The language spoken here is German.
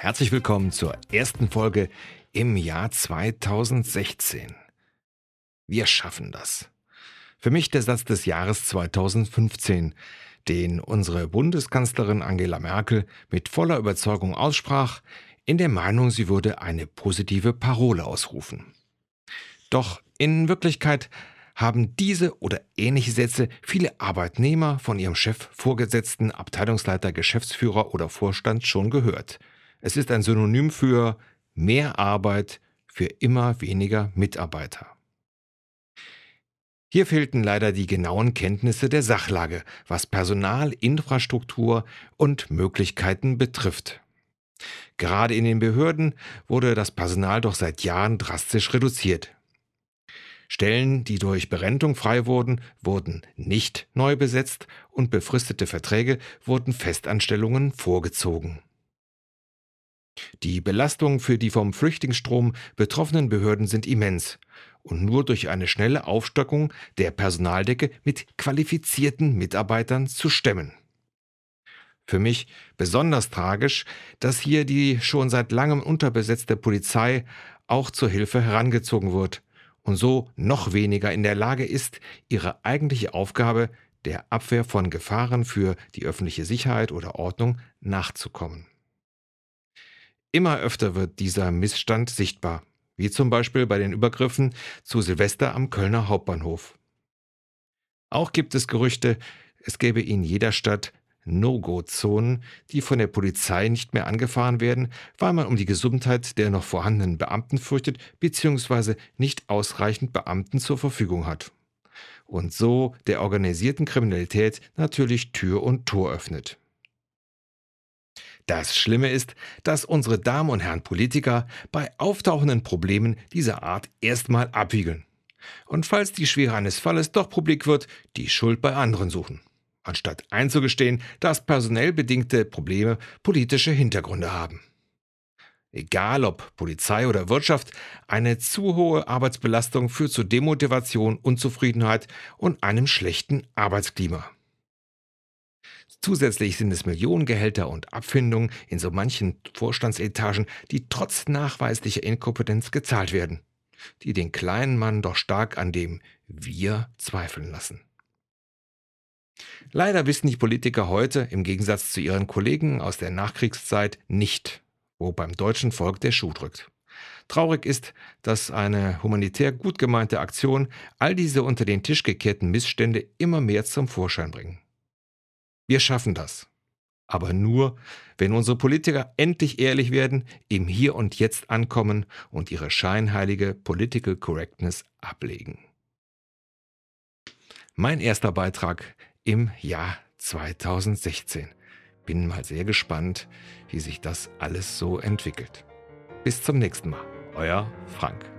Herzlich willkommen zur ersten Folge im Jahr 2016. Wir schaffen das. Für mich der Satz des Jahres 2015, den unsere Bundeskanzlerin Angela Merkel mit voller Überzeugung aussprach, in der Meinung, sie würde eine positive Parole ausrufen. Doch in Wirklichkeit haben diese oder ähnliche Sätze viele Arbeitnehmer von ihrem Chef, Vorgesetzten, Abteilungsleiter, Geschäftsführer oder Vorstand schon gehört – es ist ein Synonym für mehr Arbeit für immer weniger Mitarbeiter. Hier fehlten leider die genauen Kenntnisse der Sachlage, was Personal, Infrastruktur und Möglichkeiten betrifft. Gerade in den Behörden wurde das Personal doch seit Jahren drastisch reduziert. Stellen, die durch Berentung frei wurden, wurden nicht neu besetzt und befristete Verträge wurden Festanstellungen vorgezogen. Die Belastungen für die vom Flüchtlingsstrom betroffenen Behörden sind immens und nur durch eine schnelle Aufstockung der Personaldecke mit qualifizierten Mitarbeitern zu stemmen. Für mich besonders tragisch, dass hier die schon seit langem unterbesetzte Polizei auch zur Hilfe herangezogen wird und so noch weniger in der Lage ist, ihre eigentliche Aufgabe der Abwehr von Gefahren für die öffentliche Sicherheit oder Ordnung nachzukommen. Immer öfter wird dieser Missstand sichtbar, wie zum Beispiel bei den Übergriffen zu Silvester am Kölner Hauptbahnhof. Auch gibt es Gerüchte, es gäbe in jeder Stadt No-Go-Zonen, die von der Polizei nicht mehr angefahren werden, weil man um die Gesundheit der noch vorhandenen Beamten fürchtet bzw. nicht ausreichend Beamten zur Verfügung hat. Und so der organisierten Kriminalität natürlich Tür und Tor öffnet. Das Schlimme ist, dass unsere Damen und Herren Politiker bei auftauchenden Problemen dieser Art erstmal abwiegeln. Und falls die Schwere eines Falles doch publik wird, die Schuld bei anderen suchen. Anstatt einzugestehen, dass personell bedingte Probleme politische Hintergründe haben. Egal ob Polizei oder Wirtschaft, eine zu hohe Arbeitsbelastung führt zu Demotivation, Unzufriedenheit und einem schlechten Arbeitsklima. Zusätzlich sind es Millionengehälter und Abfindungen in so manchen Vorstandsetagen, die trotz nachweislicher Inkompetenz gezahlt werden, die den kleinen Mann doch stark an dem Wir zweifeln lassen. Leider wissen die Politiker heute, im Gegensatz zu ihren Kollegen aus der Nachkriegszeit, nicht, wo beim deutschen Volk der Schuh drückt. Traurig ist, dass eine humanitär gut gemeinte Aktion all diese unter den Tisch gekehrten Missstände immer mehr zum Vorschein bringen. Wir schaffen das. Aber nur, wenn unsere Politiker endlich ehrlich werden, im Hier und Jetzt ankommen und ihre scheinheilige Political Correctness ablegen. Mein erster Beitrag im Jahr 2016. Bin mal sehr gespannt, wie sich das alles so entwickelt. Bis zum nächsten Mal. Euer Frank.